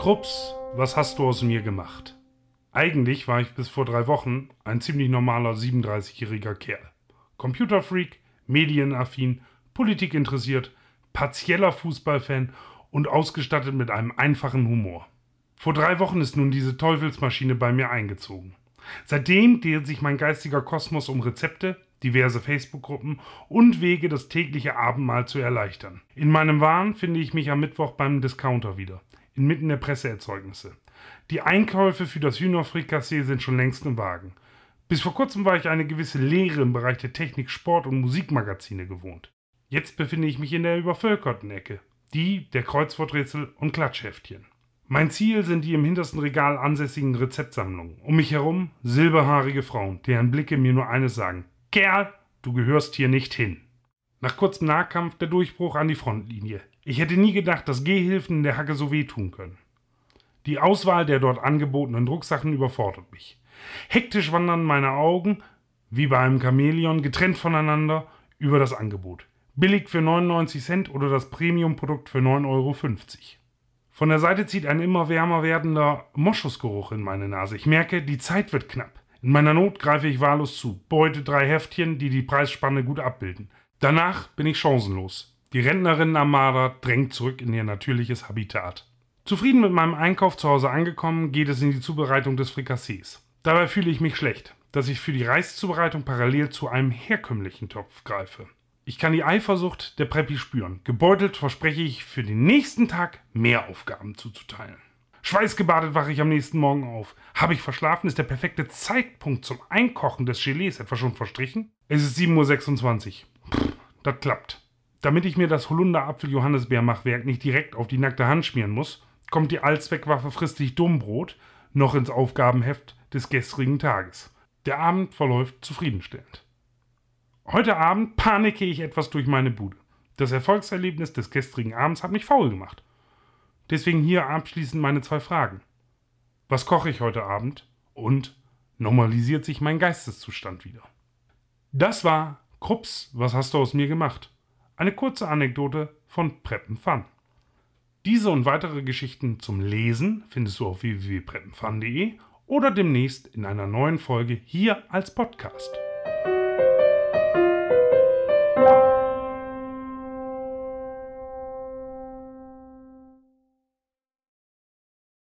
Krups, was hast du aus mir gemacht? Eigentlich war ich bis vor drei Wochen ein ziemlich normaler 37-jähriger Kerl. Computerfreak, medienaffin, politikinteressiert, partieller Fußballfan und ausgestattet mit einem einfachen Humor. Vor drei Wochen ist nun diese Teufelsmaschine bei mir eingezogen. Seitdem dreht sich mein geistiger Kosmos um Rezepte, diverse Facebook-Gruppen und Wege, das tägliche Abendmahl zu erleichtern. In meinem Wahn finde ich mich am Mittwoch beim Discounter wieder inmitten der Presseerzeugnisse. Die Einkäufe für das Hühnerfrikassee sind schon längst im Wagen. Bis vor kurzem war ich eine gewisse Lehre im Bereich der Technik, Sport und Musikmagazine gewohnt. Jetzt befinde ich mich in der übervölkerten Ecke, die der Kreuzworträtsel und Klatschheftchen. Mein Ziel sind die im hintersten Regal ansässigen Rezeptsammlungen. Um mich herum silberhaarige Frauen, deren Blicke mir nur eines sagen: Kerl, du gehörst hier nicht hin. Nach kurzem Nahkampf der Durchbruch an die Frontlinie. Ich hätte nie gedacht, dass Gehhilfen in der Hacke so wehtun können. Die Auswahl der dort angebotenen Drucksachen überfordert mich. Hektisch wandern meine Augen, wie bei einem Chamäleon, getrennt voneinander, über das Angebot. Billig für 99 Cent oder das Premium-Produkt für 9,50 Euro. Von der Seite zieht ein immer wärmer werdender Moschusgeruch in meine Nase. Ich merke, die Zeit wird knapp. In meiner Not greife ich wahllos zu, beute drei Heftchen, die die Preisspanne gut abbilden. Danach bin ich chancenlos. Die Rentnerin-Armada drängt zurück in ihr natürliches Habitat. Zufrieden mit meinem Einkauf zu Hause angekommen, geht es in die Zubereitung des Frikassees. Dabei fühle ich mich schlecht, dass ich für die Reiszubereitung parallel zu einem herkömmlichen Topf greife. Ich kann die Eifersucht der Preppy spüren. Gebeutelt verspreche ich, für den nächsten Tag mehr Aufgaben zuzuteilen. Schweißgebadet wache ich am nächsten Morgen auf. Habe ich verschlafen? Ist der perfekte Zeitpunkt zum Einkochen des Gelees etwa schon verstrichen? Es ist 7.26 Uhr. Das klappt. Damit ich mir das Holunder-Apfel-Johannisbeer-Machwerk nicht direkt auf die nackte Hand schmieren muss, kommt die Allzweckwaffe Fristig Dummbrot noch ins Aufgabenheft des gestrigen Tages. Der Abend verläuft zufriedenstellend. Heute Abend panike ich etwas durch meine Bude. Das Erfolgserlebnis des gestrigen Abends hat mich faul gemacht. Deswegen hier abschließend meine zwei Fragen. Was koche ich heute Abend? Und normalisiert sich mein Geisteszustand wieder? Das war Krups, was hast du aus mir gemacht? Eine kurze Anekdote von Preppen Fun. Diese und weitere Geschichten zum Lesen findest du auf www.preppenfun.de oder demnächst in einer neuen Folge hier als Podcast.